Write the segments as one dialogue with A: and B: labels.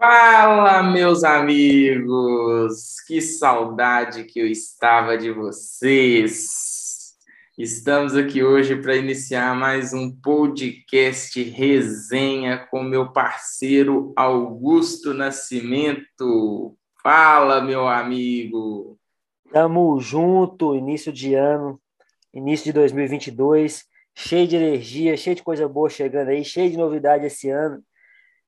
A: Fala, meus amigos! Que saudade que eu estava de vocês! Estamos aqui hoje para iniciar mais um podcast resenha com meu parceiro Augusto Nascimento. Fala, meu amigo!
B: Tamo junto, início de ano, início de 2022, cheio de energia, cheio de coisa boa chegando aí, cheio de novidade esse ano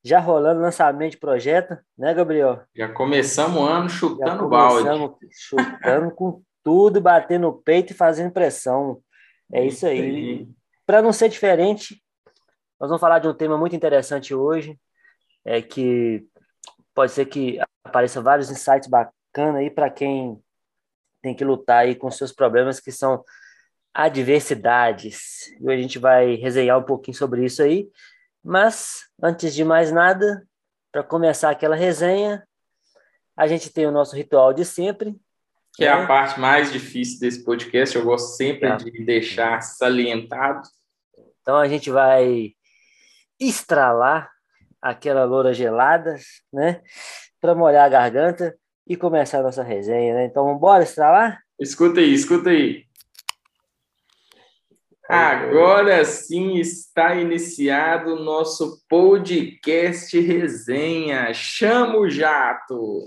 B: já rolando lançamento de projeto, né, Gabriel?
A: Já começamos o ano chutando balde.
B: Chutando com tudo, batendo no peito e fazendo pressão. É isso, aí. Para não ser diferente, nós vamos falar de um tema muito interessante hoje, é que pode ser que apareça vários insights bacanas aí para quem tem que lutar aí com seus problemas que são adversidades. E hoje a gente vai resenhar um pouquinho sobre isso aí. Mas, antes de mais nada, para começar aquela resenha, a gente tem o nosso ritual de sempre.
A: Que né? é a né? parte mais difícil desse podcast, eu gosto sempre é. de deixar salientado.
B: Então, a gente vai estralar aquela loura gelada, né? Para molhar a garganta e começar a nossa resenha, né? Então, vamos embora estralar?
A: Escuta aí, escuta aí. Agora sim está iniciado o nosso podcast resenha. Chama o jato!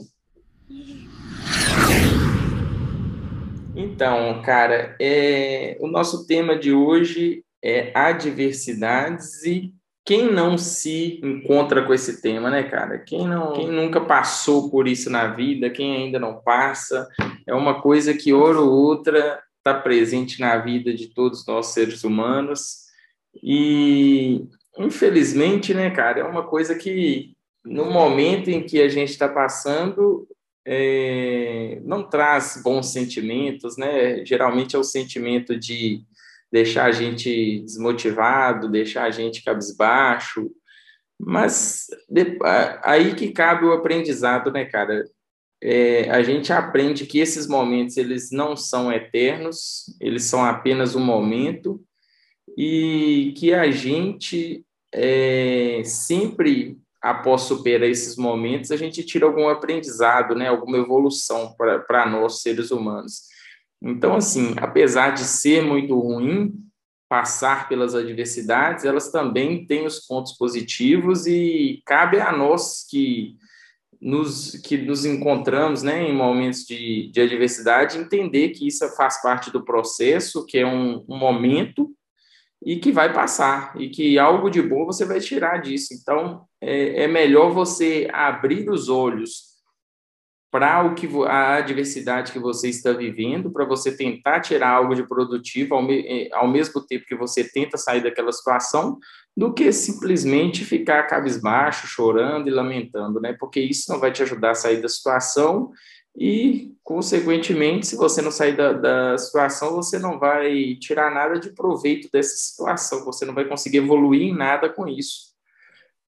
A: Então, cara, é, o nosso tema de hoje é adversidades e quem não se encontra com esse tema, né, cara? Quem não, quem nunca passou por isso na vida, quem ainda não passa, é uma coisa que hora ou outra está presente na vida de todos nós seres humanos. E, infelizmente, né, cara, é uma coisa que, no momento em que a gente está passando, é, não traz bons sentimentos, né? Geralmente é o sentimento de deixar a gente desmotivado, deixar a gente cabisbaixo, mas aí que cabe o aprendizado, né, cara? É, a gente aprende que esses momentos eles não são eternos, eles são apenas um momento e que a gente é, sempre após superar esses momentos a gente tira algum aprendizado, né, alguma evolução para nós seres humanos. Então assim, apesar de ser muito ruim passar pelas adversidades, elas também têm os pontos positivos e cabe a nós que nos, que nos encontramos né, em momentos de, de adversidade, entender que isso faz parte do processo, que é um, um momento e que vai passar, e que algo de bom você vai tirar disso. Então, é, é melhor você abrir os olhos para o que a adversidade que você está vivendo, para você tentar tirar algo de produtivo ao, me, eh, ao mesmo tempo que você tenta sair daquela situação, do que simplesmente ficar cabisbaixo, chorando e lamentando, né? Porque isso não vai te ajudar a sair da situação e, consequentemente, se você não sair da, da situação, você não vai tirar nada de proveito dessa situação, você não vai conseguir evoluir em nada com isso.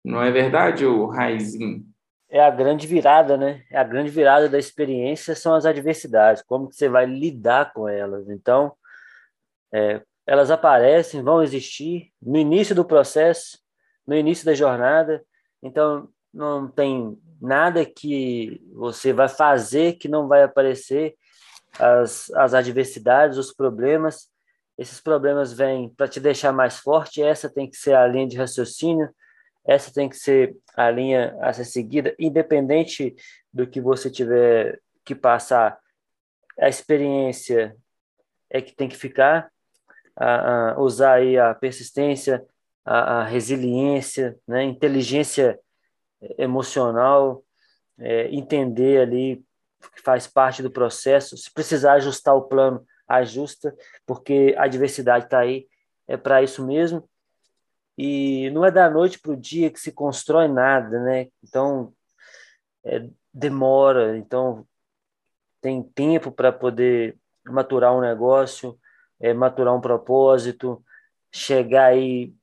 A: Não é verdade, o Raizinho?
B: É a grande virada, né? É a grande virada da experiência são as adversidades, como que você vai lidar com elas. Então, é, elas aparecem, vão existir no início do processo, no início da jornada. Então, não tem nada que você vai fazer que não vai aparecer as, as adversidades, os problemas. Esses problemas vêm para te deixar mais forte. Essa tem que ser a linha de raciocínio essa tem que ser a linha a ser seguida, independente do que você tiver que passar. A experiência é que tem que ficar, a, a usar aí a persistência, a, a resiliência, né? inteligência emocional, é, entender ali que faz parte do processo. Se precisar ajustar o plano, ajusta, porque a diversidade está aí, é para isso mesmo. E não é da noite para o dia que se constrói nada, né? Então, é, demora, então tem tempo para poder maturar um negócio, é, maturar um propósito, chegar aí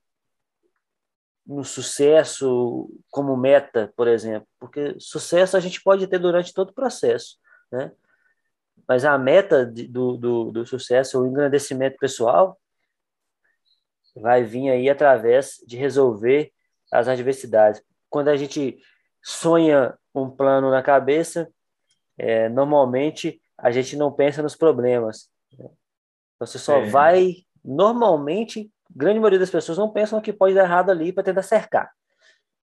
B: no sucesso como meta, por exemplo, porque sucesso a gente pode ter durante todo o processo, né? Mas a meta do, do, do sucesso, o engrandecimento pessoal, vai vir aí através de resolver as adversidades. Quando a gente sonha um plano na cabeça, é, normalmente a gente não pensa nos problemas. Você só é. vai, normalmente, grande maioria das pessoas não pensam que pode dar errado ali para tentar cercar.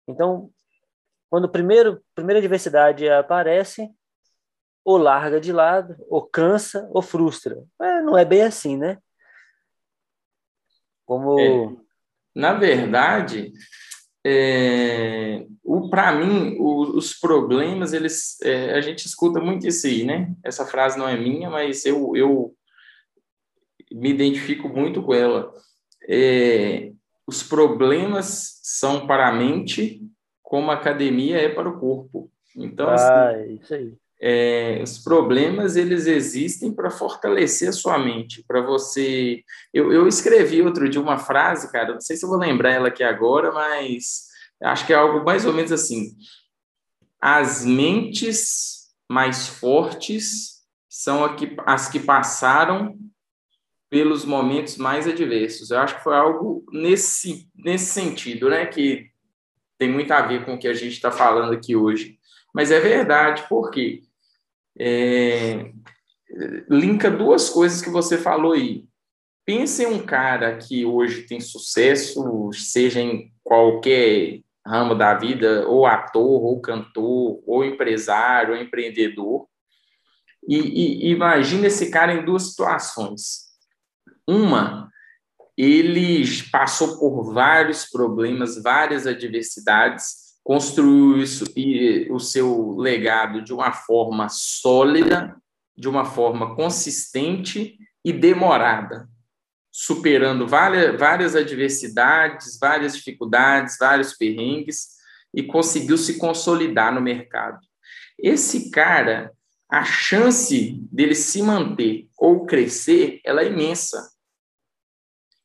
B: Então, quando primeiro primeira adversidade aparece, ou larga de lado, ou cansa, ou frustra. É, não é bem assim, né?
A: Como é, na verdade, é, para mim, o, os problemas, eles, é, a gente escuta muito isso aí, né? Essa frase não é minha, mas eu, eu me identifico muito com ela. É, os problemas são para a mente como a academia é para o corpo. Então,
B: ah, assim, isso aí.
A: É, os problemas eles existem para fortalecer a sua mente, para você. Eu, eu escrevi outro dia uma frase, cara, não sei se eu vou lembrar ela aqui agora, mas acho que é algo mais ou menos assim. As mentes mais fortes são as que passaram pelos momentos mais adversos. Eu acho que foi algo nesse, nesse sentido, né? Que tem muito a ver com o que a gente está falando aqui hoje. Mas é verdade, porque é, linka duas coisas que você falou aí. Pense em um cara que hoje tem sucesso, seja em qualquer ramo da vida, ou ator, ou cantor, ou empresário, ou empreendedor, e, e imagine esse cara em duas situações. Uma, ele passou por vários problemas, várias adversidades, construiu isso e o seu legado de uma forma sólida, de uma forma consistente e demorada, superando várias, várias adversidades, várias dificuldades, vários perrengues e conseguiu se consolidar no mercado. Esse cara, a chance dele se manter ou crescer, ela é imensa.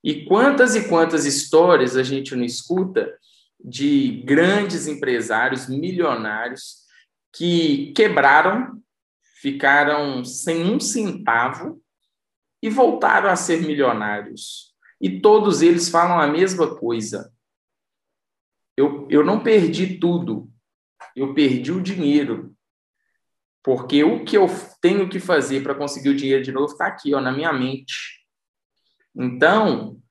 A: E quantas e quantas histórias a gente não escuta de grandes empresários milionários que quebraram, ficaram sem um centavo e voltaram a ser milionários. E todos eles falam a mesma coisa. Eu, eu não perdi tudo, eu perdi o dinheiro. Porque o que eu tenho que fazer para conseguir o dinheiro de novo está aqui, ó, na minha mente. Então,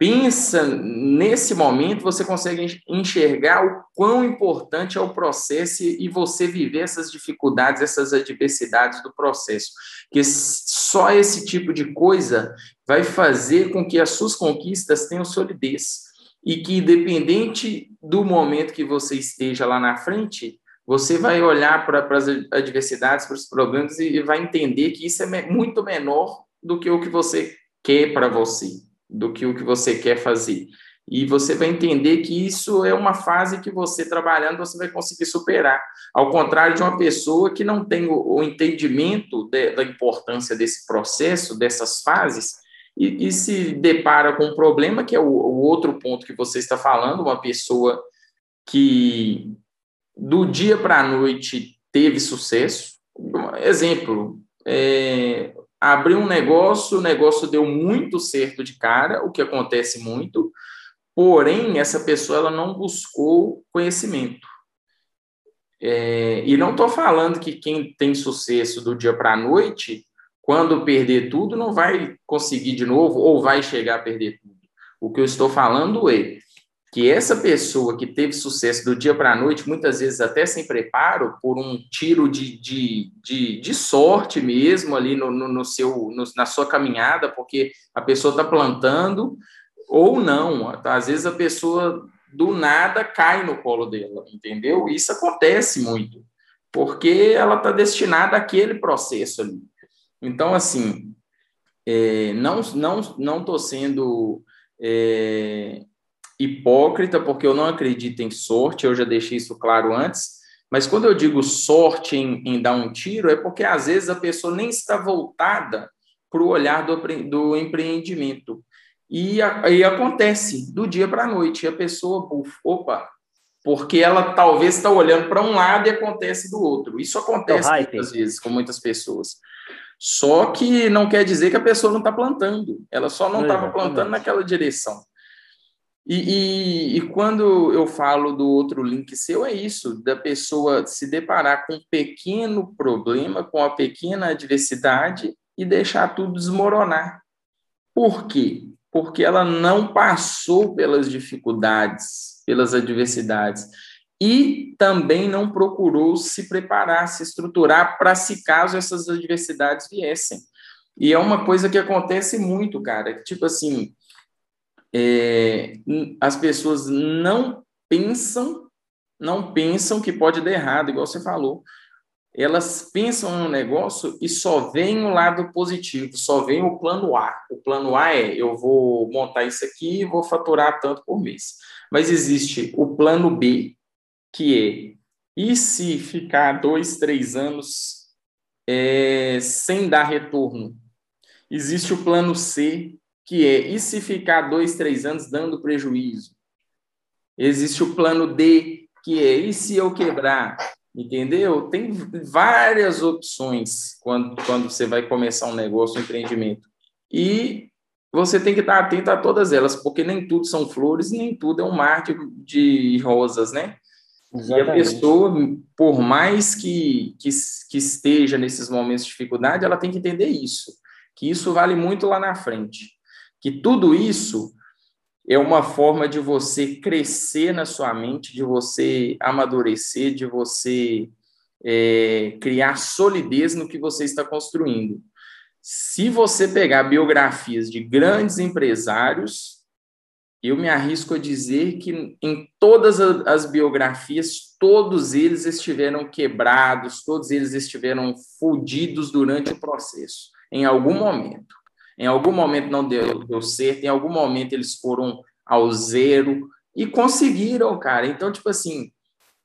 A: pensa nesse momento, você consegue enxergar o quão importante é o processo e você viver essas dificuldades, essas adversidades do processo. Que só esse tipo de coisa vai fazer com que as suas conquistas tenham solidez. E que, independente do momento que você esteja lá na frente, você vai olhar para, as adversidades, para os problemas e vai entender que isso é muito menor do que o que você quer para você do que o que você quer fazer. E você vai entender que isso é uma fase que você trabalhando você vai conseguir superar. Ao contrário de uma pessoa que não tem o, o entendimento de, da importância desse processo, dessas fases, e, e, se depara com um problema, que é o, o outro ponto que você está falando, uma pessoa que do dia para a noite teve sucesso. Exemplo, é, abriu um negócio, o negócio deu muito certo de cara, o que acontece muito, porém, essa pessoa ela não buscou conhecimento. É, e não estou falando que quem tem sucesso do dia para a noite, quando perder tudo, não vai conseguir de novo ou vai chegar a perder tudo. O que eu estou falando é que essa pessoa que teve sucesso do dia para a noite, muitas vezes até sem preparo, por um tiro de, de, de, de sorte mesmo ali no, no, no seu, no, na sua caminhada, porque a pessoa está plantando, ou não, às vezes a pessoa do nada cai no colo dela, entendeu? Isso acontece muito, porque ela está destinada àquele processo ali. Então, assim, é, não não não estou sendo é, hipócrita, porque eu não acredito em sorte, eu já deixei isso claro antes. Mas quando eu digo sorte em, em dar um tiro, é porque às vezes a pessoa nem está voltada para o olhar do, do empreendimento. E aí acontece do dia para a noite, a pessoa, uf, opa, porque ela talvez está olhando para um lado e acontece do outro. Isso acontece é muitas vezes com muitas pessoas. Só que não quer dizer que a pessoa não está plantando, ela só não estava plantando naquela direção. E, e, e, quando eu falo do outro link seu, é isso, da pessoa se deparar com um pequeno problema, com uma pequena adversidade e deixar tudo desmoronar. Por quê? Porque ela não passou pelas dificuldades, pelas adversidades, e também não procurou se preparar, se estruturar para se caso essas adversidades viessem. E é uma coisa que acontece muito, cara. Tipo assim, é, as pessoas não pensam, não pensam que pode dar errado, igual você falou. Elas pensam no negócio e só vem o lado positivo, só vem o plano A. O plano A é eu vou montar isso aqui e vou faturar tanto por mês. Mas existe o plano B, que é e se ficar dois, três anos é, sem dar retorno? Existe o plano C, que é e se ficar dois, três anos dando prejuízo? Existe o plano D, que é e se eu quebrar? Entendeu? Tem várias opções quando, quando você vai começar um negócio, um empreendimento. E você tem que estar atento a todas elas, porque nem tudo são flores, nem tudo é um mar de, de rosas, né? Exatamente. E a pessoa, por mais que, que, que esteja nesses momentos de dificuldade, ela tem que entender isso, que isso vale muito lá na frente que tudo isso é uma forma de você crescer na sua mente, de você amadurecer, de você é, criar solidez no que você está construindo. Se você pegar biografias de grandes empresários, eu me arrisco a dizer que em todas as biografias, todos eles estiveram quebrados, todos eles estiveram fodidos durante o processo, em algum momento. Em algum momento não deu, deu certo, em algum momento eles foram ao zero e conseguiram, cara. Então, tipo assim,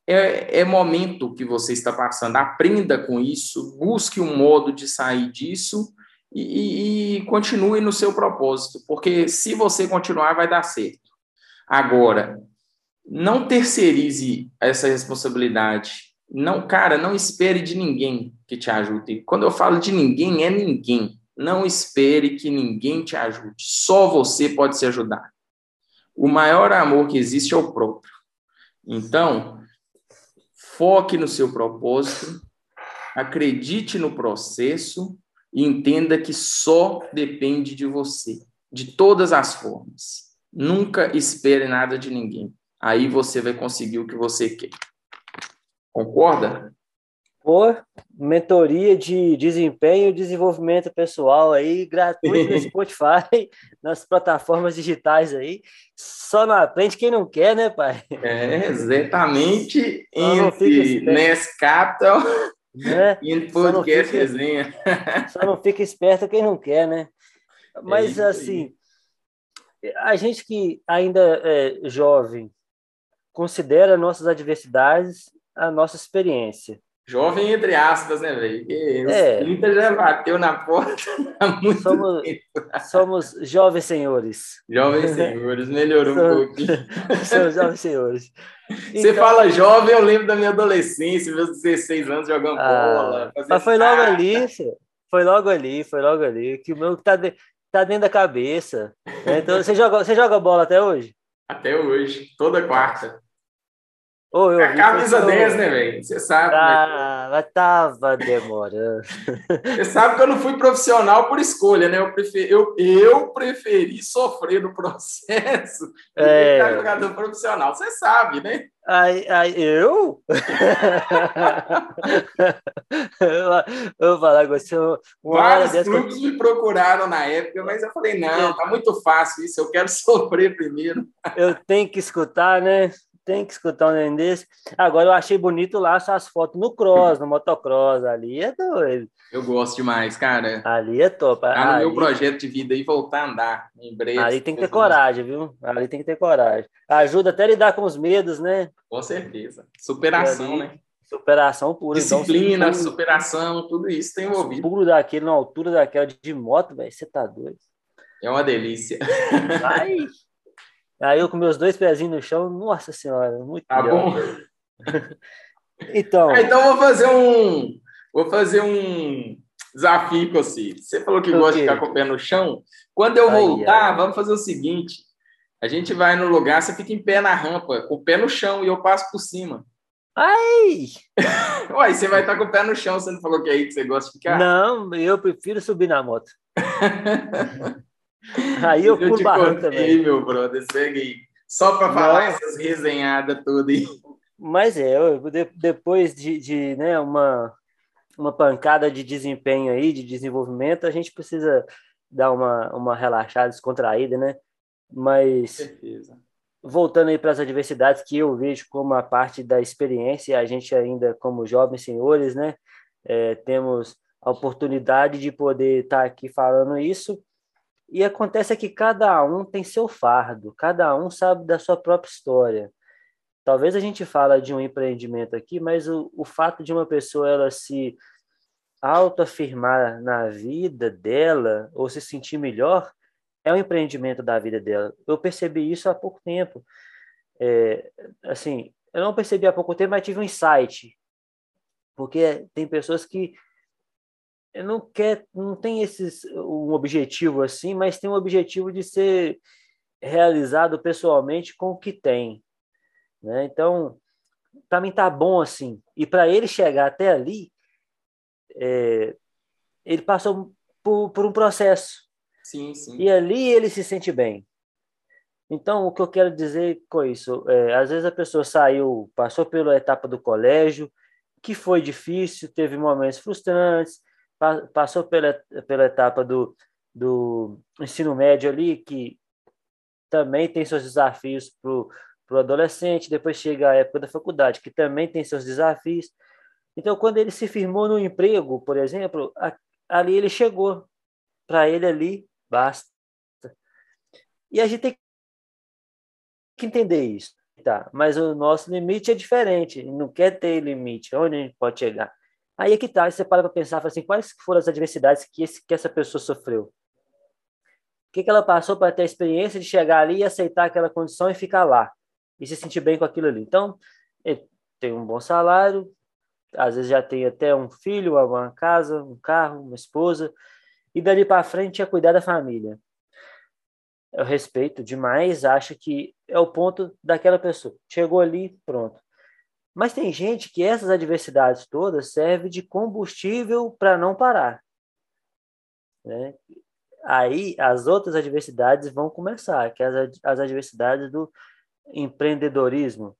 A: é, é momento que você está passando. Aprenda com isso, busque um modo de sair disso e, e, continue no seu propósito, porque se você continuar, vai dar certo. Agora, não terceirize essa responsabilidade. Não, cara, não espere de ninguém que te ajude. Quando eu falo de ninguém, é ninguém. Não espere que ninguém te ajude. Só você pode se ajudar. O maior amor que existe é o próprio. Então, foque no seu propósito, acredite no processo e entenda que só depende de você, de todas as formas. Nunca espere nada de ninguém. Aí você vai conseguir o que você quer. Concorda?
B: Por mentoria de desempenho e desenvolvimento pessoal aí, gratuito no Spotify, nas plataformas digitais aí. Só não aprende quem não quer, né, pai?
A: É, exatamente. Entre Ness Capital né? e Podcast fica, Resenha.
B: Só não fica esperto quem não quer, né? Mas, é assim, a gente que ainda é jovem considera nossas adversidades a nossa experiência
A: Jovem entre aspas, né, velho? É. 30 já bateu na porta há muito
B: somos,
A: tempo.
B: Somos jovens senhores.
A: Jovens senhores, melhorou somos, um pouquinho.
B: Somos jovens senhores.
A: Você então, fala jovem, eu lembro da minha adolescência, meus 16 anos jogando ah, bola.
B: Mas foi logo ali, foi logo ali, foi logo ali, que o meu tá, de, tá dentro da cabeça. Né? Então, você joga, você joga bola até hoje?
A: Até hoje, toda quarta. Oh, eu a camisa 10, né, velho? Você sabe.
B: Ah, mas tava demorando.
A: Você sabe que eu não fui profissional por escolha, né? Eu preferi, eu, eu preferi sofrer no processo é. do que jogador profissional. Você sabe, né?
B: Ai, ai, eu? eu vou falar com você.
A: Vários clubes que... me procuraram na época, mas eu falei, não, tá muito fácil isso, eu quero sofrer primeiro.
B: eu tenho que escutar, né? Tem que escutar um neném desse. Agora eu achei bonito lá suas fotos no cross, no motocross. Ali é doido.
A: Eu gosto demais, cara.
B: Ali é top.
A: Tá no ali... meu projeto de vida e voltar a andar em breve.
B: Ali tem que ter coragem, viu? Ali tem que ter coragem. Ajuda até a lidar com os medos, né?
A: Com certeza. Superação, ali, né?
B: Superação pura.
A: Então, Disciplina, então, superação, tudo isso tem envolvido.
B: Puro daquele, na altura daquela de moto, velho. Você tá doido.
A: É uma delícia.
B: Ai, Aí eu com meus dois pezinhos no chão, nossa senhora, muito
A: Tá bom.
B: então.
A: Ah, então vou fazer um. Vou fazer um desafio com você. Você falou que gosta de ficar com o pé no chão. Quando eu voltar, vamos fazer o seguinte: A gente vai no lugar, você fica em pé na rampa, com o pé no chão e eu passo por cima.
B: Ai!
A: Uai, você vai estar com o pé no chão, você não falou que é aí que você gosta de ficar?
B: Não, eu prefiro subir na moto. aí eu pulo barranco também.
A: meu brother, segue aí. Só para falar não. essas resenhadas todas aí.
B: Mas é, eu, depois de, de né, uma, uma pancada de desempenho aí, de desenvolvimento, a gente precisa dar uma, uma relaxada, descontraída, né? Mas voltando aí para as adversidades que eu vejo como a parte da experiência, a gente ainda como jovens senhores, né, é, temos a oportunidade de poder estar tá aqui falando isso. E acontece que cada um tem seu fardo, cada um sabe da sua própria história. Talvez a gente fala de um empreendimento aqui, mas o, o fato de uma pessoa ela se autoafirmar na vida dela ou se sentir melhor é um empreendimento da vida dela. Eu percebi isso há pouco tempo. É, assim, eu não percebi há pouco tempo, mas tive um insight. Porque tem pessoas que não quer, não tem esses um objetivo assim, mas tem um objetivo de ser realizado pessoalmente com o que tem, né? Então, para mim tá bom assim. E para ele chegar até ali, é, ele passou por, por um processo
A: Sim, sim.
B: E ali ele se sente bem. Então, o que eu quero dizer com isso? É, às vezes a pessoa saiu, passou pela etapa do colégio, que foi difícil, teve momentos frustrantes, passou pela, pela etapa do, do ensino médio ali, que também tem seus desafios para o adolescente, depois chega a época da faculdade, que também tem seus desafios. Então, quando ele se firmou no emprego, por exemplo, ali ele chegou. Para ele ali, Basta. E a gente tem que entender isso. Tá, mas o nosso limite é diferente, não quer ter limite, onde a gente pode chegar. Aí é que tá, você para para pensar, assim, quais foram as adversidades que, esse, que essa pessoa sofreu? O que, que ela passou para ter a experiência de chegar ali e aceitar aquela condição e ficar lá, e se sentir bem com aquilo ali. Então, ele tem um bom salário, às vezes já tem até um filho, uma casa, um carro, uma esposa, e dali para frente é cuidar da família. Eu respeito demais, acho que é o ponto daquela pessoa. Chegou ali, pronto. Mas tem gente que essas adversidades todas servem de combustível para não parar. Né? Aí as outras adversidades vão começar, que é as, as adversidades do empreendedorismo,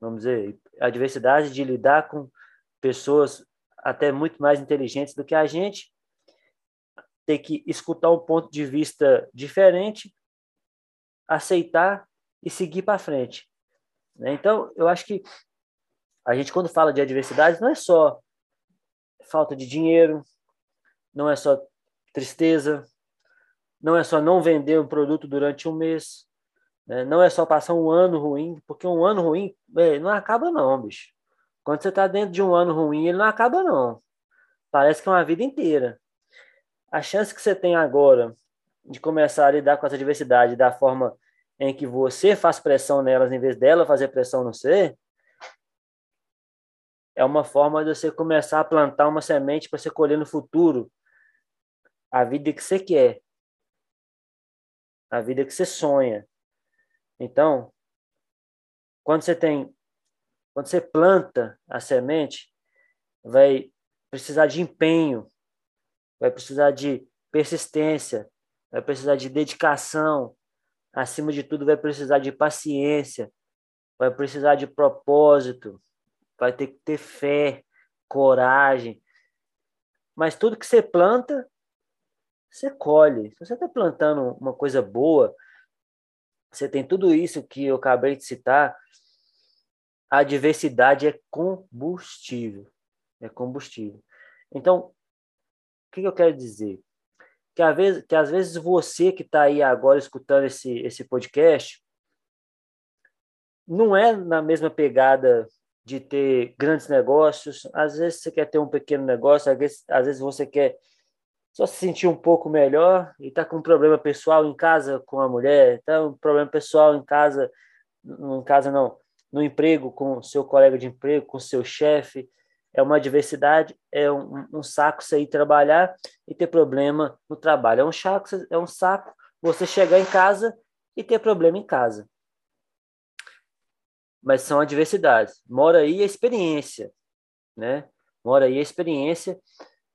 B: vamos dizer, adversidade de lidar com pessoas até muito mais inteligentes do que a gente ter que escutar um ponto de vista diferente, aceitar e seguir para frente. Né? Então, eu acho que a gente, quando fala de adversidade, não é só falta de dinheiro, não é só tristeza, não é só não vender um produto durante um mês, né? não é só passar um ano ruim, porque um ano ruim é, não acaba não, bicho. Quando você está dentro de um ano ruim, ele não acaba não. Parece que é uma vida inteira a chance que você tem agora de começar a lidar com essa diversidade da forma em que você faz pressão nelas em vez dela fazer pressão no você, é uma forma de você começar a plantar uma semente para você colher no futuro. A vida que você quer, a vida que você sonha. Então, quando você tem, quando você planta a semente, vai precisar de empenho, vai precisar de persistência, vai precisar de dedicação, acima de tudo, vai precisar de paciência, vai precisar de propósito, vai ter que ter fé, coragem. Mas tudo que você planta, você colhe. Se você está plantando uma coisa boa, você tem tudo isso que eu acabei de citar, a diversidade é combustível. É combustível. Então, o que, eu quero dizer? Que às vezes, que às vezes você que está aí agora escutando esse, esse podcast não é na mesma pegada de ter grandes negócios. Às vezes você quer ter um pequeno negócio, às vezes, às vezes você quer só se sentir um pouco melhor e está com um problema pessoal em casa com a mulher, está um problema pessoal em casa, em casa não, no emprego com seu colega de emprego, com seu chefe, é uma adversidade, é um, um saco você ir trabalhar e ter problema no trabalho. É um saco, é um saco você chegar em casa e ter problema em casa. Mas são adversidades. Mora aí a experiência, né? Mora aí a experiência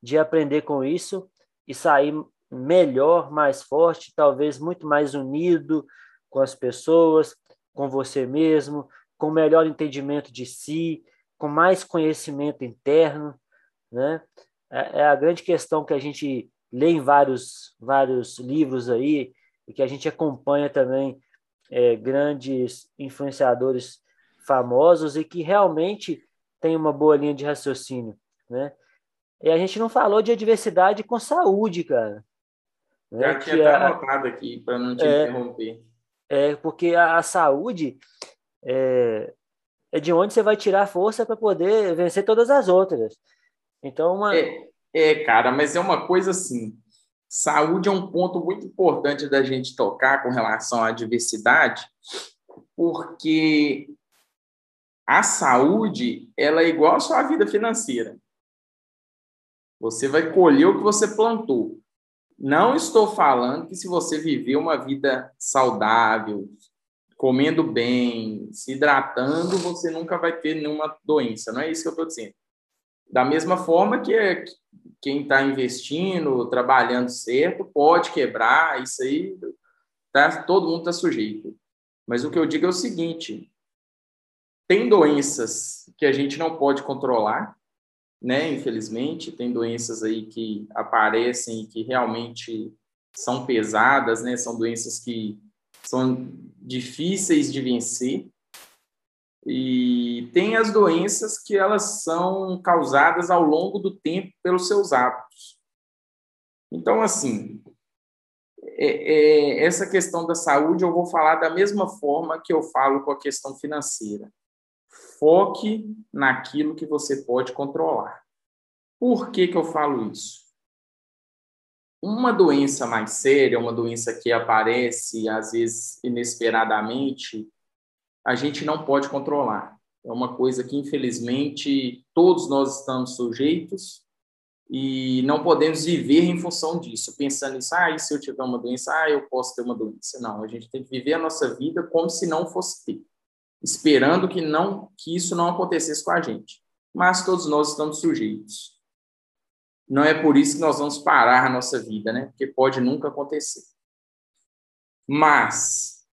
B: de aprender com isso e sair melhor, mais forte, talvez muito mais unido com as pessoas, com você mesmo, com melhor entendimento de si, com mais conhecimento interno, né? É, é a grande questão que a gente lê em vários vários livros aí e que a gente acompanha também é, grandes influenciadores famosos e que realmente tem uma boa linha de raciocínio, né? E a gente não falou de adversidade com saúde, cara.
A: Já né? tinha até anotado aqui para não te é, interromper.
B: É, porque a, a saúde é, é, de onde você vai tirar força para poder vencer todas as outras. Então, uma...
A: é, é, cara, mas é uma coisa assim. Saúde é um ponto muito importante da gente tocar com relação à diversidade, porque a saúde ela é igual à sua vida financeira. Você vai colher o que você plantou. Não estou falando que se você viver uma vida saudável, comendo bem, se hidratando, você nunca vai ter nenhuma doença. Não é isso que eu estou dizendo. Da mesma forma que quem está investindo, trabalhando certo, pode quebrar, isso aí tá, todo mundo está sujeito. Mas o que eu digo é o seguinte: tem doenças que a gente não pode controlar, né? Infelizmente, tem doenças aí que aparecem e que realmente são pesadas, né? São doenças que são difíceis de vencer. E tem as doenças que elas são causadas ao longo do tempo pelos seus hábitos. Então, assim, é, é, essa questão da saúde eu vou falar da mesma forma que eu falo com a questão financeira. Foque naquilo que você pode controlar. Por que, que eu falo isso? Uma doença mais séria, uma doença que aparece às vezes inesperadamente, a gente não pode controlar. É uma coisa que, infelizmente, todos nós estamos sujeitos e não podemos viver em função disso, pensando nisso, ah, e se eu tiver uma doença, ah, eu posso ter uma doença. Não, a gente tem que viver a nossa vida como se não fosse ter esperando que não que isso não acontecesse com a gente. Mas todos nós estamos sujeitos. Não é por isso que nós vamos parar a nossa vida, né? Porque pode nunca acontecer. Mas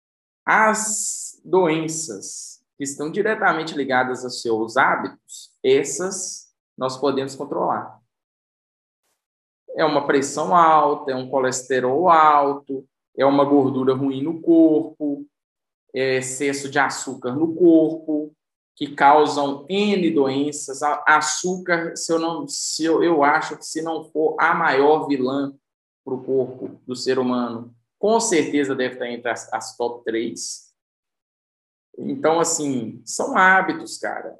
A: as doenças que estão diretamente ligadas aos seus hábitos, essas nós podemos controlar. É uma pressão alta, é um colesterol alto, é uma gordura ruim no corpo, excesso de açúcar no corpo, que causam N doenças. Açúcar, se eu não, se eu, eu acho que se não for a maior vilã para o corpo do ser humano, com certeza deve estar entre as, as top 3. Então, assim, são hábitos, cara.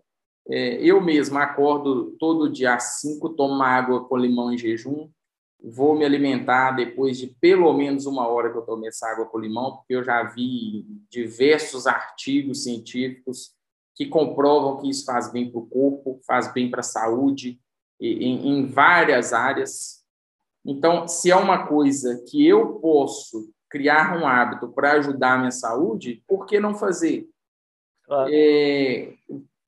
A: É, eu mesmo acordo todo dia às 5, tomo água com limão em jejum, vou me alimentar depois de pelo menos uma hora que eu tomei essa água com limão, porque eu já vi diversos artigos científicos que comprovam que isso faz bem para o corpo, faz bem para a saúde, em, em várias áreas. Então, se é uma coisa que eu posso criar um hábito para ajudar a minha saúde, por que não fazer? Claro. É,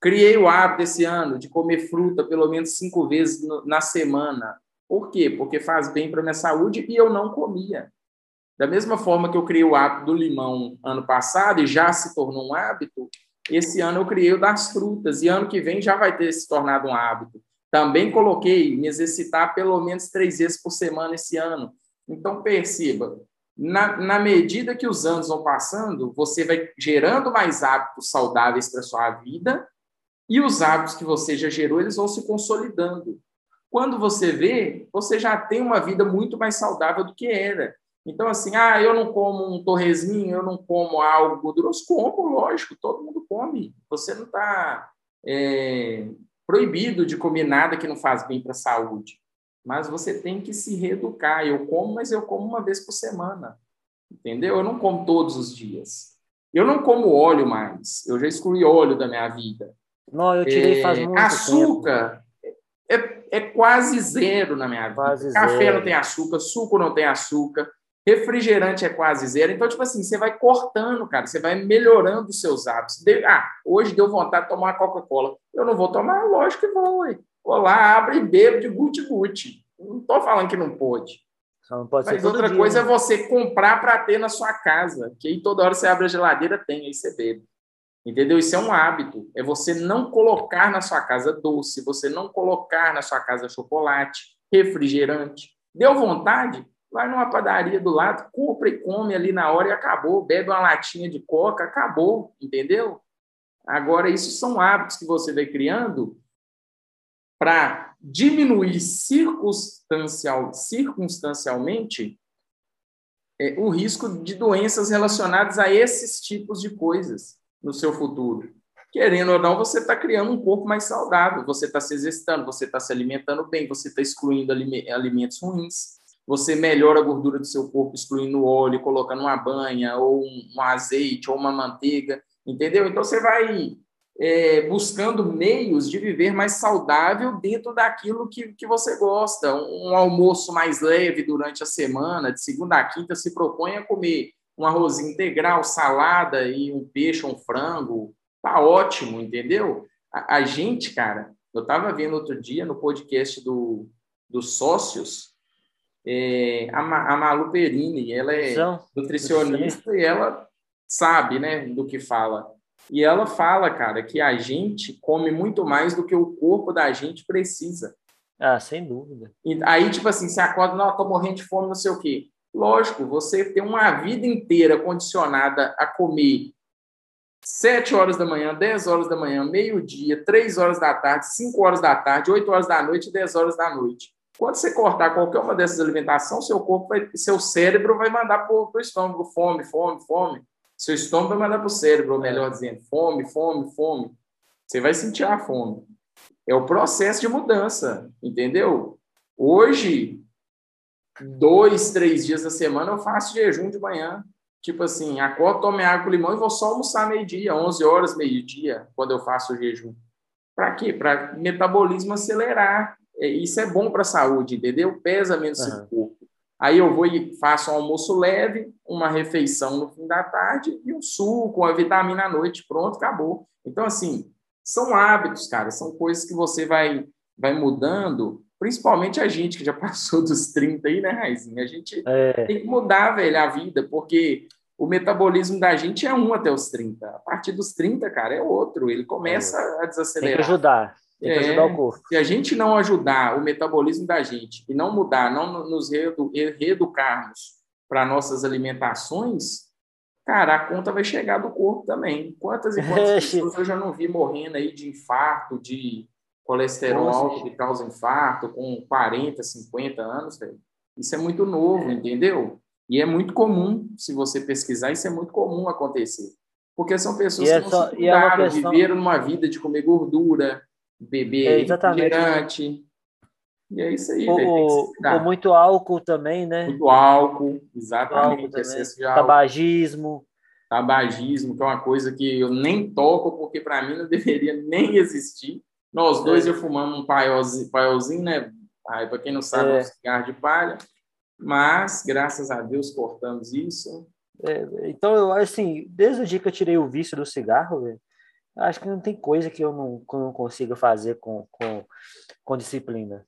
A: criei o hábito esse ano de comer fruta pelo menos cinco vezes na semana. Por quê? Porque faz bem para minha saúde e eu não comia. Da mesma forma que eu criei o hábito do limão ano passado e já se tornou um hábito, esse ano eu criei o das frutas e ano que vem já vai ter se tornado um hábito. Também coloquei me exercitar pelo menos três vezes por semana esse ano. Então, perceba, na, na medida que os anos vão passando, você vai gerando mais hábitos saudáveis para sua vida e os hábitos que você já gerou, eles vão se consolidando. Quando você vê, você já tem uma vida muito mais saudável do que era. Então, assim, ah, eu não como um torresminho, eu não como algo gorduroso. Como, lógico, todo mundo come. Você não está é, proibido de comer nada que não faz bem para a saúde. Mas você tem que se reeducar. Eu como, mas eu como uma vez por semana. Entendeu? Eu não como todos os dias. Eu não como óleo mais. Eu já excluí óleo da minha vida.
B: Não, eu tirei faz é, muito
A: Açúcar. Tempo é, é quase zero na minha vida. Quase Café zero. não tem açúcar, suco não tem açúcar. refrigerante é quase zero. Então, tipo assim, você vai cortando, cara, você vai melhorando os seus hábitos. Ah, hoje deu vontade de tomar uma Coca-Cola. Eu não vou tomar, lógico que vou. Ué. Vou lá, abre e bebo de guti-guti. Não estou falando que não pode.
B: Não pode
A: Mas outra
B: dia,
A: coisa
B: né?
A: é você comprar para ter na sua casa, que aí toda hora você abre a geladeira, tem, aí você bebe. Entendeu? Isso é um hábito. É você não colocar na sua casa doce, você não colocar na sua casa chocolate, refrigerante. Deu vontade? Vai numa padaria do lado, compra e come ali na hora e acabou. Bebe uma latinha de coca, acabou. Entendeu? Agora, isso são hábitos que você vai criando para diminuir circunstancial, circunstancialmente é, o risco de doenças relacionadas a esses tipos de coisas no seu futuro. Querendo ou não, você está criando um corpo mais saudável, você está se exercitando, você está se alimentando bem, você está excluindo alimentos ruins, você melhora a gordura do seu corpo excluindo óleo, colocando uma banha, ou um azeite, ou uma manteiga, entendeu? Então você vai é, buscando meios de viver mais saudável dentro daquilo que, que você gosta. Um, um almoço mais leve durante a semana, de segunda a quinta, se propõe a comer um arrozinho integral, salada e um peixe, um frango, tá ótimo, entendeu? A, a gente, cara, eu estava vendo outro dia no podcast do, dos sócios, é, a, a Malu Perini, ela é nutricionista e ela sabe, né, do que fala. E ela fala, cara, que a gente come muito mais do que o corpo da gente precisa.
B: Ah, sem dúvida.
A: E aí, tipo assim, você acorda, não, tô morrendo de fome, não sei o quê. Lógico, você tem uma vida inteira condicionada a comer 7 horas da manhã, 10 horas da manhã, meio-dia, 3 horas da tarde, 5 horas da tarde, 8 horas da noite e 10 horas da noite. Quando você cortar qualquer uma dessas alimentações, seu corpo vai, seu cérebro vai mandar para o estômago fome, fome, fome. Seu estômago vai mandar para o cérebro, ou melhor dizendo, fome, fome, fome. Você vai sentir a fome. É o processo de mudança, entendeu? Hoje, dois, três dias da semana eu faço jejum de manhã. Tipo assim, acordo, tomo minha água com limão e vou só almoçar meio-dia, 11 horas, meio-dia, quando eu faço o jejum. Para quê? Para metabolismo acelerar. É, Isso é bom para a saúde, entendeu? Pesa menos
B: Aham.
A: seu corpo. Aí eu vou e faço um almoço leve, uma refeição no fim da tarde e um suco, uma vitamina à noite. Pronto, acabou. Então, assim, são hábitos, cara, são coisas que você vai, vai mudando, principalmente a gente que já passou dos 30 aí, né, Raizinho? A gente
B: É,
A: tem que mudar, velho, a vida, porque o metabolismo da gente é um até os 30. A partir dos 30, cara, é outro. Ele começa a
B: tem que
A: desacelerar.
B: ajudar. Tem que
A: É.
B: ajudar o corpo.
A: Se a gente não ajudar o metabolismo da gente e não mudar, não nos reedu- reeducarmos para nossas alimentações, cara, a conta vai chegar do corpo também. Quantas e quantas
B: É,
A: pessoas eu já não vi morrendo aí de infarto, de colesterol alto que causa infarto com 40, 50 anos, velho? Isso é muito novo, entendeu? E é muito comum, se você pesquisar, isso é muito comum acontecer. Porque são pessoas
B: E é
A: que não
B: só-
A: se
B: é uma
A: cuidaram,
B: questão-
A: viveram numa vida de comer gordura, beber
B: É,
A: refrigerante. E é isso aí,
B: Ou, ou muito álcool também, né?
A: Muito álcool,
B: Álcool
A: exatamente.
B: também.
A: Excesso de álcool,
B: Tabagismo.
A: tabagismo, que é uma coisa que eu nem toco, porque para mim não deveria nem existir. Nós dois
B: É.
A: já fumamos um paiolzinho, paiolzinho né? Para quem não sabe, é
B: É.
A: um cigarro de palha. Mas, graças a Deus, cortamos isso.
B: É, então, eu assim, desde o dia que eu tirei o vício do cigarro, velho, acho que não tem coisa que eu não, que eu não consiga fazer com, com, com disciplina.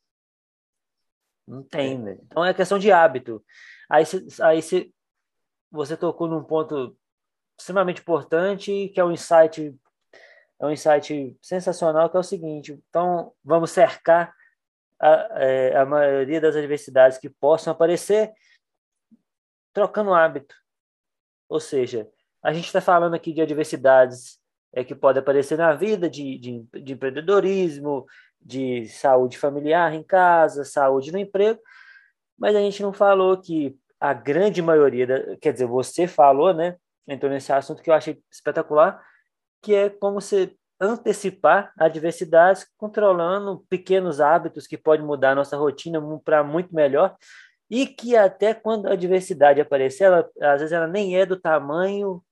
B: Não tem, né? Então é questão de hábito. Aí, cê- aí cê- você tocou num ponto extremamente importante, que é um insight, é um insight sensacional, que é o seguinte. Então, vamos cercar a, é, a maioria das adversidades que possam aparecer trocando hábito. Ou seja, a gente está falando aqui de adversidades é, que podem aparecer na vida, de, de, de empreendedorismo, de saúde familiar em casa, saúde no emprego, mas a gente não falou que a grande maioria, da, quer dizer, você falou, né? Entrou nesse assunto que eu achei espetacular, que é como você antecipar adversidades controlando pequenos hábitos que podem mudar a nossa rotina para muito melhor e que até quando a adversidade aparecer, ela, às vezes ela nem é do tamanho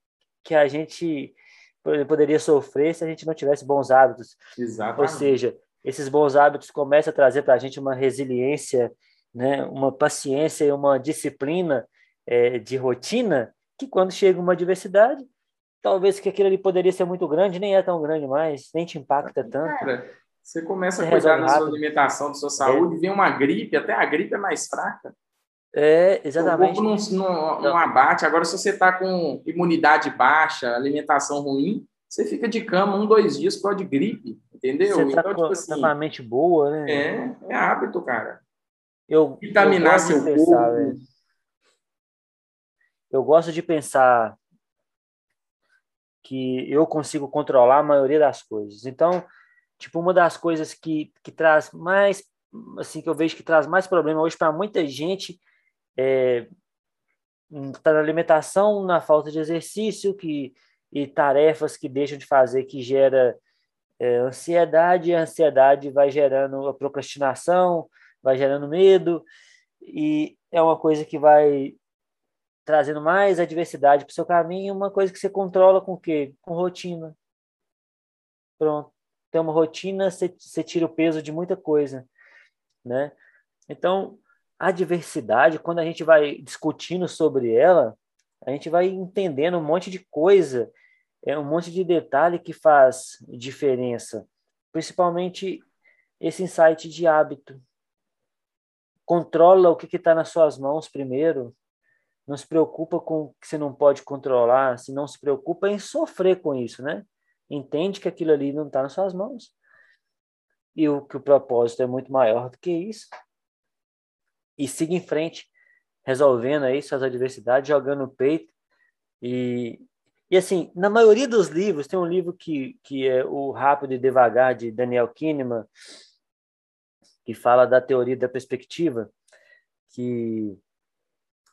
B: que a gente poderia sofrer se a gente não tivesse bons hábitos.
A: Exatamente.
B: Ou seja, esses bons hábitos começam a trazer para a gente uma resiliência, né, uma paciência e uma disciplina é, de rotina que quando chega uma adversidade, talvez que aquilo ali poderia ser muito grande, nem é tão grande mais, nem te impacta tanto.
A: Cara, você começa a cuidar da sua alimentação, da sua saúde, é. vem uma gripe, até a gripe é mais fraca.
B: É, exatamente.
A: O corpo não, não, não abate. Agora, se você está com imunidade baixa, alimentação ruim, você fica de cama um, dois dias por causa de gripe, entendeu?
B: Você tá então, com, tipo assim, tá mente boa, né?
A: É, é hábito, cara.
B: Eu,
A: Vitaminar eu seu pensar, corpo. Velho.
B: Eu gosto de pensar que eu consigo controlar a maioria das coisas. Então, tipo, uma das coisas que, que traz mais, assim, que eu vejo que traz mais problema hoje para muita gente é, tá na alimentação, na falta de exercício, que e tarefas que deixam de fazer que gera é, ansiedade, e a ansiedade vai gerando a procrastinação, vai gerando medo, e é uma coisa que vai trazendo mais adversidade para o seu caminho, uma coisa que você controla com o quê? Com rotina. Pronto. Tem uma rotina, você, você tira o peso de muita coisa, né? Então, a diversidade, quando a gente vai discutindo sobre ela, a gente vai entendendo um monte de coisa é um monte de detalhe que faz diferença, principalmente esse insight de hábito. Controla o que está nas suas mãos primeiro. Não se preocupa com o que você não pode controlar, se não se preocupa em sofrer com isso, né? Entende que aquilo ali não está nas suas mãos e o que o propósito é muito maior do que isso. E siga em frente, resolvendo aí suas adversidades, jogando o peito e e assim, na maioria dos livros, tem um livro que, que é O Rápido e Devagar, de Daniel Kahneman, que fala da teoria da perspectiva, que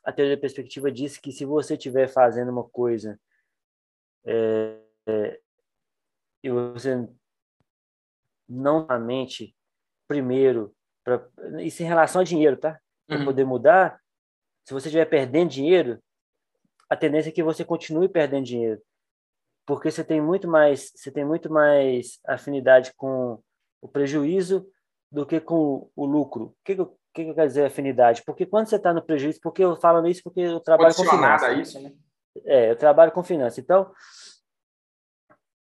B: a teoria da perspectiva diz que se você estiver fazendo uma coisa é, é, e você não mente primeiro, pra, isso em relação a dinheiro, tá? Para uhum. poder mudar, se você estiver perdendo dinheiro, a tendência é que você continue perdendo dinheiro, porque você tem muito mais, você tem muito mais afinidade com o prejuízo do que com o lucro. O que, que, eu, que, que eu quero dizer afinidade? Porque quando você está no prejuízo, porque eu falo isso porque eu trabalho com finanças.
A: isso, né?
B: É, eu trabalho com finanças. Então,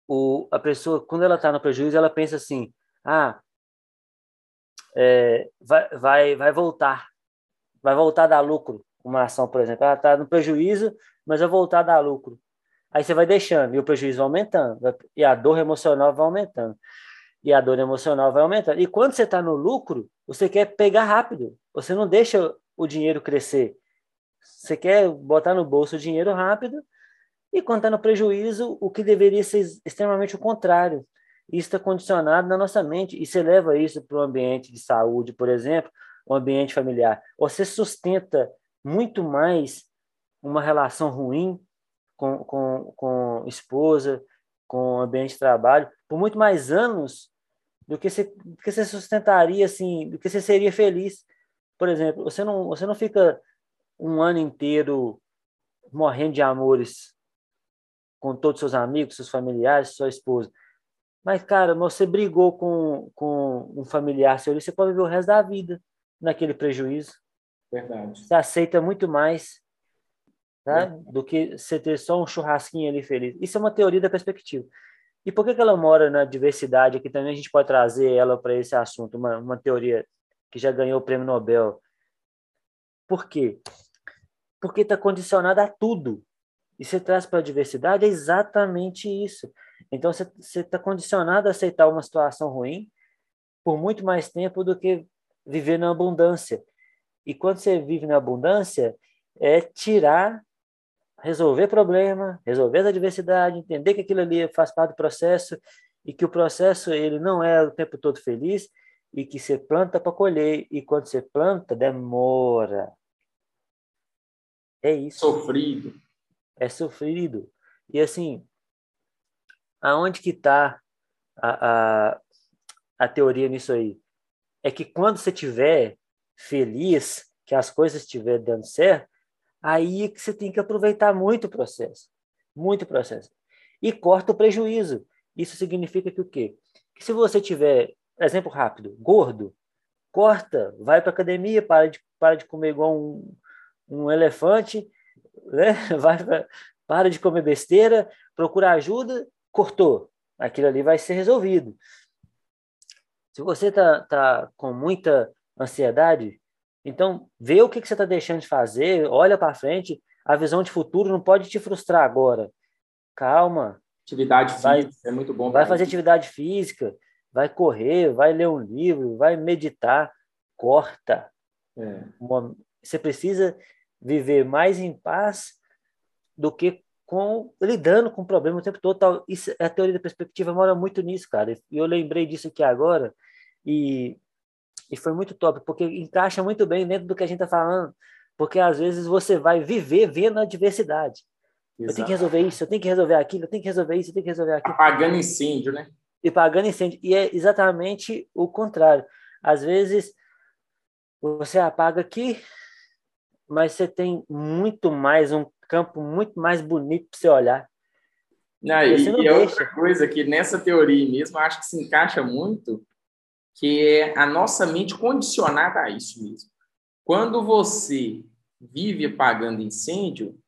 B: o, a pessoa, quando ela está no prejuízo, ela pensa assim: ah, é, vai, vai, vai voltar, vai voltar a dar lucro uma ação, por exemplo. Ela está no prejuízo, mas eu voltar a dar lucro. Aí você vai deixando, e o prejuízo vai aumentando, e a dor emocional vai aumentando, e a dor emocional vai aumentando. E quando você está no lucro, você quer pegar rápido, você não deixa o dinheiro crescer. Você quer botar no bolso o dinheiro rápido, e quando está no prejuízo, o que deveria ser extremamente o contrário. Isso está condicionado na nossa mente, e você leva isso para o ambiente de saúde, por exemplo, o ambiente familiar. Você sustenta muito mais uma relação ruim com, com, com esposa, com ambiente de trabalho, por muito mais anos do que você, do que você sustentaria, assim, do que você seria feliz. Por exemplo, você não, você não fica um ano inteiro morrendo de amores com todos seus amigos, seus familiares, sua esposa. Mas, cara, você brigou com, com um familiar seu, você pode viver o resto da vida naquele prejuízo.
A: Verdade.
B: Você aceita muito mais tá? É. do que você ter só um churrasquinho ali feliz. Isso é uma teoria da perspectiva. E por que, que ela mora na diversidade? Aqui também a gente pode trazer ela para esse assunto, uma, uma teoria que já ganhou o prêmio Nobel. Por quê? Porque está condicionada a tudo. E você traz para a diversidade é exatamente isso. Então você está condicionado a aceitar uma situação ruim por muito mais tempo do que viver na abundância. E quando você vive na abundância, é tirar resolver problema, resolver a adversidade, entender que aquilo ali faz parte do processo e que o processo ele não é o tempo todo feliz e que você planta para colher e quando você planta demora. É isso.
A: Sofrido.
B: É sofrido. E assim, aonde que está a, a, a teoria nisso aí? É que quando você tiver feliz, que as coisas estiverem dando certo, aí que você tem que aproveitar muito o processo, muito o processo. E corta o prejuízo. Isso significa que o quê? Que se você tiver, exemplo rápido, gordo, corta, vai para academia, para de, para de comer igual um, um elefante né? Vai, para de comer besteira, procura ajuda, cortou. Aquilo ali vai ser resolvido. Se você está tá com muita ansiedade, então vê o que, que você está deixando de fazer, olha para frente. A visão de futuro não pode te frustrar agora. Calma.
A: Atividade vai, física é muito bom.
B: Vai fazer atividade física, vai correr, vai ler um livro, vai meditar. Corta. É. Você precisa viver mais em paz do que com lidando com o problema o tempo todo. Tal. Isso, a teoria da perspectiva mora muito nisso, cara. E eu lembrei disso aqui agora e, e foi muito top, porque encaixa muito bem dentro do que a gente está falando. Porque às vezes você vai viver vendo a diversidade. Exato. Eu tenho que resolver isso, eu tenho que resolver aquilo, eu tenho que resolver isso, eu tenho que resolver aquilo.
A: Apagando incêndio, né?
B: E pagando incêndio. E é exatamente o contrário. Às vezes você apaga aqui, mas você tem muito mais, um campo muito mais bonito para você olhar.
A: Não, e, e, e outra coisa que nessa teoria mesmo, acho que se encaixa muito, que é a nossa mente condicionada a isso mesmo. Quando você vive apagando incêndio,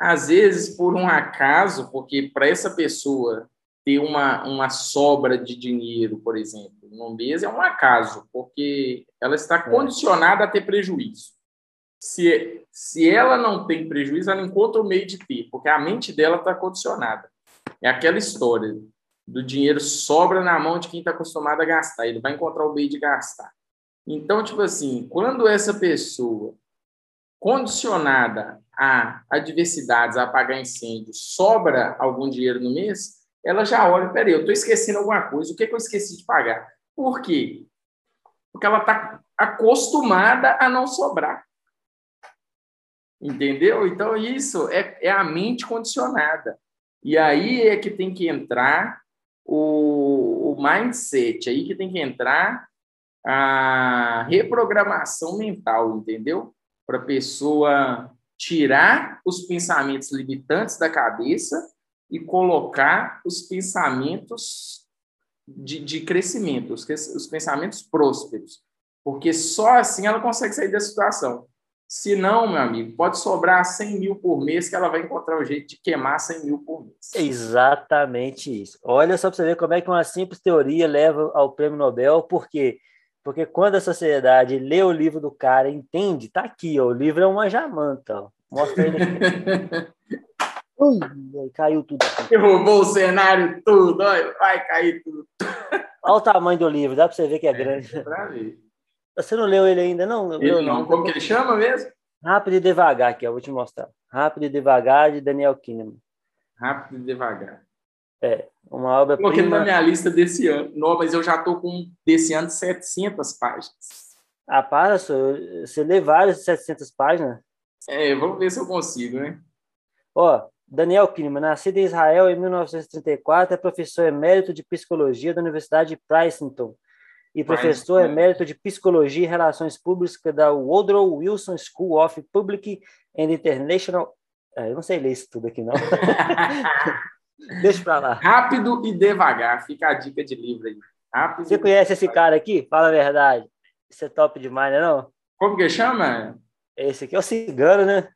A: às vezes por um acaso, porque para essa pessoa ter uma, uma sobra de dinheiro, por exemplo, no mês é um acaso, porque ela está é. condicionada a ter prejuízo se, se ela não tem prejuízo, ela encontra o meio de ter, porque a mente dela está condicionada. É aquela história do dinheiro sobra na mão de quem está acostumado a gastar, ele vai encontrar o meio de gastar. Então, tipo assim, quando essa pessoa condicionada a adversidades, a apagar incêndio, sobra algum dinheiro no mês, ela já olha, peraí, eu estou esquecendo alguma coisa, o que, é que eu esqueci de pagar? Por quê? Porque ela está acostumada a não sobrar. Entendeu? Então, isso é, é a mente condicionada. E aí é que tem que entrar o, o mindset, aí que tem que entrar a reprogramação mental, entendeu? Para a pessoa tirar os pensamentos limitantes da cabeça e colocar os pensamentos de, de crescimento, os, os pensamentos prósperos. Porque só assim ela consegue sair da situação. Se não, meu amigo, pode sobrar 100 mil por mês que ela vai encontrar um jeito de queimar 100 mil por mês.
B: exatamente isso. Olha só para você ver como é que uma simples teoria leva ao prêmio Nobel, por quê? Porque quando a sociedade lê o livro do cara, entende, tá aqui, ó, o livro é uma jamanta, ó. Mostra ele aqui. Ui, caiu tudo.
A: Derrubou o cenário tudo, olha, vai cair tudo.
B: Olha o tamanho do livro, dá para você ver que é, é grande. É pra ver. Você não leu ele ainda, não?
A: Ele não. não. Como que ele chama mesmo?
B: Rápido e Devagar, aqui, eu vou te mostrar. Rápido e Devagar, de Daniel Kahneman.
A: Rápido e Devagar.
B: É, uma obra
A: Coloquei prima... na minha lista desse ano. Não, mas eu já estou com, desse ano, 700 páginas.
B: Ah, para, senhor. Você lê várias 700 páginas?
A: É, vamos ver se eu consigo, né?
B: Ó, Daniel Kahneman, nascido em Israel em 1934, é professor emérito de psicologia da Universidade de Princeton e professor Mas, emérito de Psicologia e Relações Públicas da Woodrow Wilson School of Public and International. É, eu não sei ler isso tudo aqui, não. Deixa para lá.
A: Rápido e devagar, fica a dica de livro aí. Rápido
B: Você conhece esse cara aqui? Fala a verdade. Isso é top demais, não é não?
A: Como que chama?
B: Esse aqui é o cigano, né?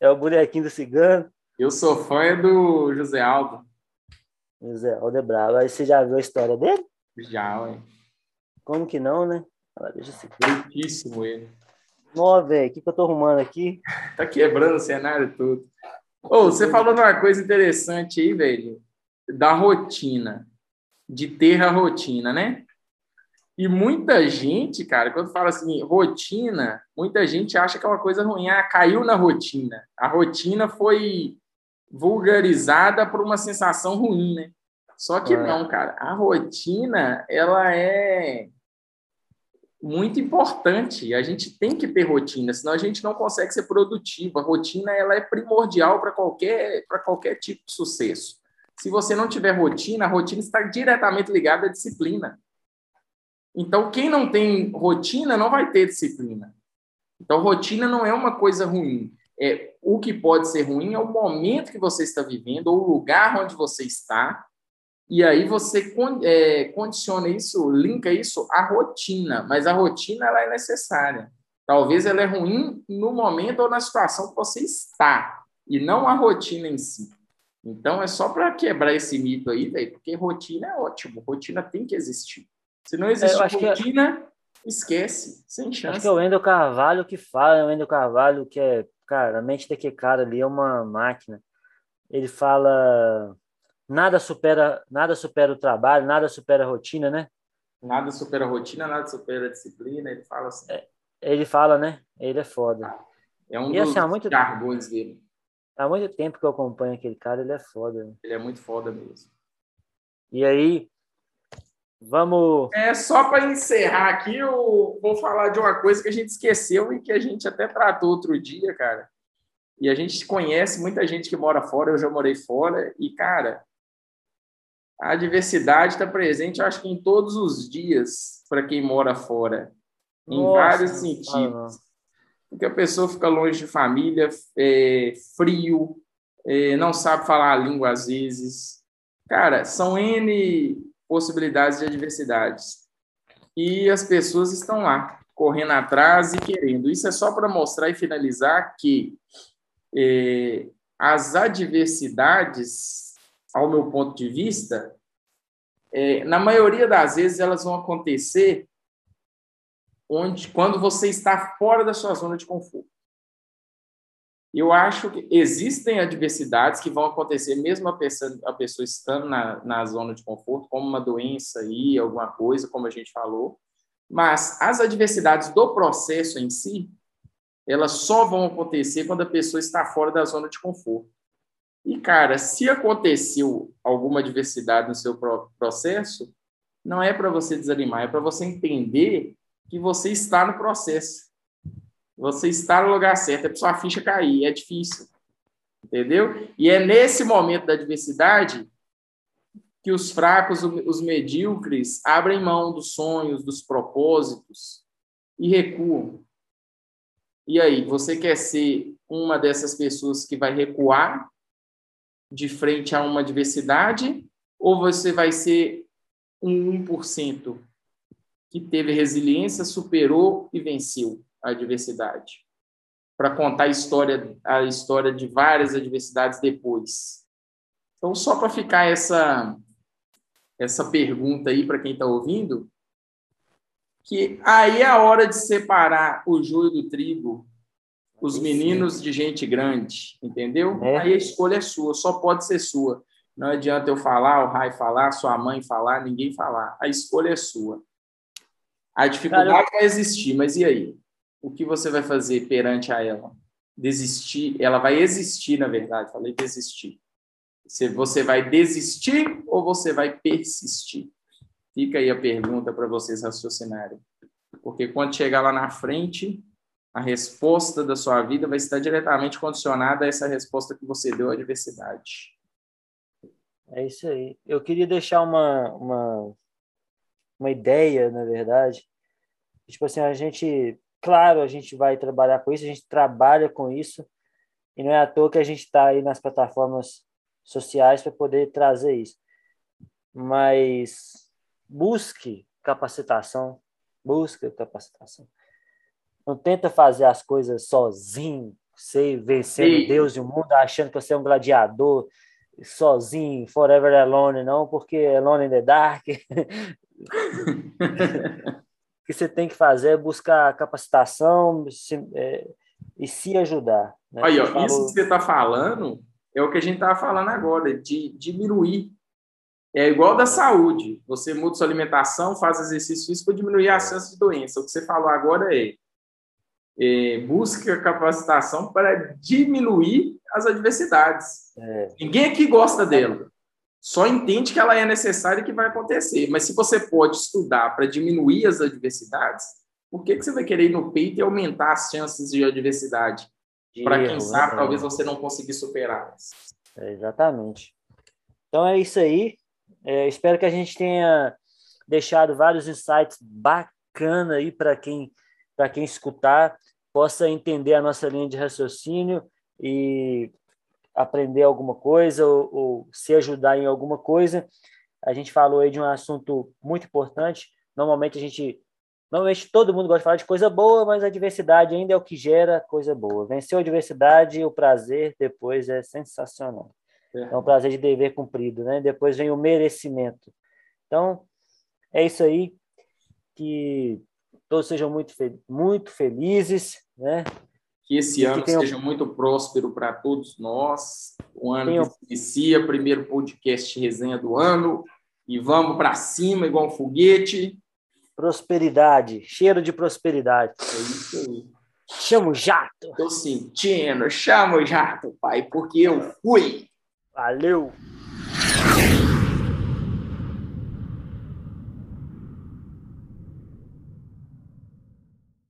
B: É o bonequinho do cigano.
A: Eu sou fã do José Aldo.
B: José Aldo é bravo. Aí você já viu a história dele?
A: Já, ué.
B: Como que não, né? Ela deixa
A: esse Riquíssimo ele.
B: Ó, velho, o que, que eu tô arrumando aqui?
A: tá quebrando o cenário todo. Ô, você falou de uma coisa interessante aí, velho, da rotina, de ter a rotina, né? E muita gente, cara, quando fala assim, rotina, muita gente acha que é uma coisa ruim. Ah, caiu na rotina. A rotina foi vulgarizada por uma sensação ruim, né? Só que é. não, cara. A rotina, ela é muito importante. A gente tem que ter rotina, senão a gente não consegue ser produtivo. A rotina ela é primordial para qualquer, para qualquer tipo de sucesso. Se você não tiver rotina, a rotina está diretamente ligada à disciplina. Então, quem não tem rotina não vai ter disciplina. Então, rotina não é uma coisa ruim. É, o que pode ser ruim é o momento que você está vivendo, ou o lugar onde você está, e aí você é, condiciona isso, linka isso à rotina, mas a rotina ela é necessária. Talvez ela é ruim no momento ou na situação que você está, e não a rotina em si. Então, é só para quebrar esse mito aí, porque rotina é ótimo, rotina tem que existir. Se não existe é, rotina, que... esquece, sem chance.
B: Acho que é o Wendel Carvalho que fala, é o Wendel Carvalho que é, cara, a mente daquele cara ali é uma máquina. Ele fala, nada supera, nada supera o trabalho, nada supera a rotina, né?
A: Nada supera a rotina, nada supera a disciplina, ele fala assim. É,
B: ele fala, né? Ele é foda.
A: É um e, dos assim, muito... jargões dele.
B: Há muito tempo que eu acompanho aquele cara, ele é foda.
A: Ele é muito foda mesmo.
B: E aí, vamos.
A: É só para encerrar aqui, eu vou falar de uma coisa que a gente esqueceu e que a gente até tratou outro dia, cara. E a gente conhece muita gente que mora fora, eu já morei fora, e, cara, a diversidade está presente, acho que em todos os dias para quem mora fora, em Nossa, vários sentidos porque a pessoa fica longe de família, é, frio, é, não sabe falar a língua às vezes. Cara, são N possibilidades de adversidades. E as pessoas estão lá, correndo atrás e querendo. Isso é só para mostrar e finalizar que é, as adversidades, ao meu ponto de vista, é, na maioria das vezes elas vão acontecer onde quando você está fora da sua zona de conforto. Eu acho que existem adversidades que vão acontecer mesmo a pessoa, a pessoa estando na, na zona de conforto, como uma doença aí, alguma coisa, como a gente falou, mas as adversidades do processo em si, elas só vão acontecer quando a pessoa está fora da zona de conforto. E, cara, se aconteceu alguma adversidade no seu processo, não é para você desanimar, é para você entender que você está no processo. Você está no lugar certo, é para sua ficha cair, é difícil. Entendeu? E é nesse momento da adversidade que os fracos, os medíocres, abrem mão dos sonhos, dos propósitos e recuam. E aí, você quer ser uma dessas pessoas que vai recuar de frente a uma adversidade ou você vai ser um 1% que teve resiliência, superou e venceu a adversidade. Para contar a história, a história de várias adversidades depois. Então, só para ficar essa, essa pergunta aí para quem está ouvindo, que aí é a hora de separar o joio do trigo, os meninos de gente grande, entendeu? É. Aí a escolha é sua, só pode ser sua. Não adianta eu falar, o Rai falar, sua mãe falar, ninguém falar. A escolha é sua. A dificuldade Cara, vai existir, mas e aí? O que você vai fazer perante a ela? Desistir? Ela vai existir, na verdade. Falei desistir. Se você vai desistir ou você vai persistir? Fica aí a pergunta para vocês raciocinarem. Porque quando chegar lá na frente, a resposta da sua vida vai estar diretamente condicionada a essa resposta que você deu à adversidade.
B: É isso aí. Eu queria deixar uma, uma uma ideia, na verdade. Tipo assim, a gente, claro, a gente vai trabalhar com isso, a gente trabalha com isso, e não é à toa que a gente está aí nas plataformas sociais para poder trazer isso. Mas busque capacitação, busque capacitação. Não tenta fazer as coisas sozinho, você vencendo Deus e o mundo, achando que você é um gladiador sozinho, forever alone, não, porque alone in the dark o que você tem que fazer é buscar capacitação se, é, e se ajudar.
A: Né? Aí, ó, falou... Isso que você está falando é o que a gente estava falando agora, de diminuir. É igual da saúde. Você muda sua alimentação, faz exercício físico para diminuir a chance de doença. O que você falou agora é, é busca capacitação para diminuir as adversidades. É. Ninguém aqui gosta dela só entende que ela é necessária e que vai acontecer. Mas se você pode estudar para diminuir as adversidades, por que, que você vai querer ir no peito e aumentar as chances de adversidade? Para quem sabe, talvez você não conseguir superá-las.
B: É, exatamente. Então é isso aí. É, espero que a gente tenha deixado vários insights bacanas aí para quem, quem escutar, possa entender a nossa linha de raciocínio e aprender alguma coisa ou, ou, se ajudar em alguma coisa. A gente falou aí de um assunto muito importante. Normalmente a gente Normalmente todo mundo gosta de falar de coisa boa, mas a diversidade ainda é o que gera coisa boa. Venceu a diversidade, o prazer depois é sensacional. É, é um prazer de dever cumprido, né? Depois vem o merecimento. Então, é isso aí. Que todos sejam muito, muito felizes, né?
A: Que esse ano que seja muito próspero para todos nós. O ano tenham... que se inicia, primeiro podcast resenha do ano. E vamos para cima, igual um foguete.
B: Prosperidade, cheiro de prosperidade.
A: É isso aí.
B: Chama o jato.
A: Tô sentindo, chama o jato, pai, porque eu fui.
B: Valeu!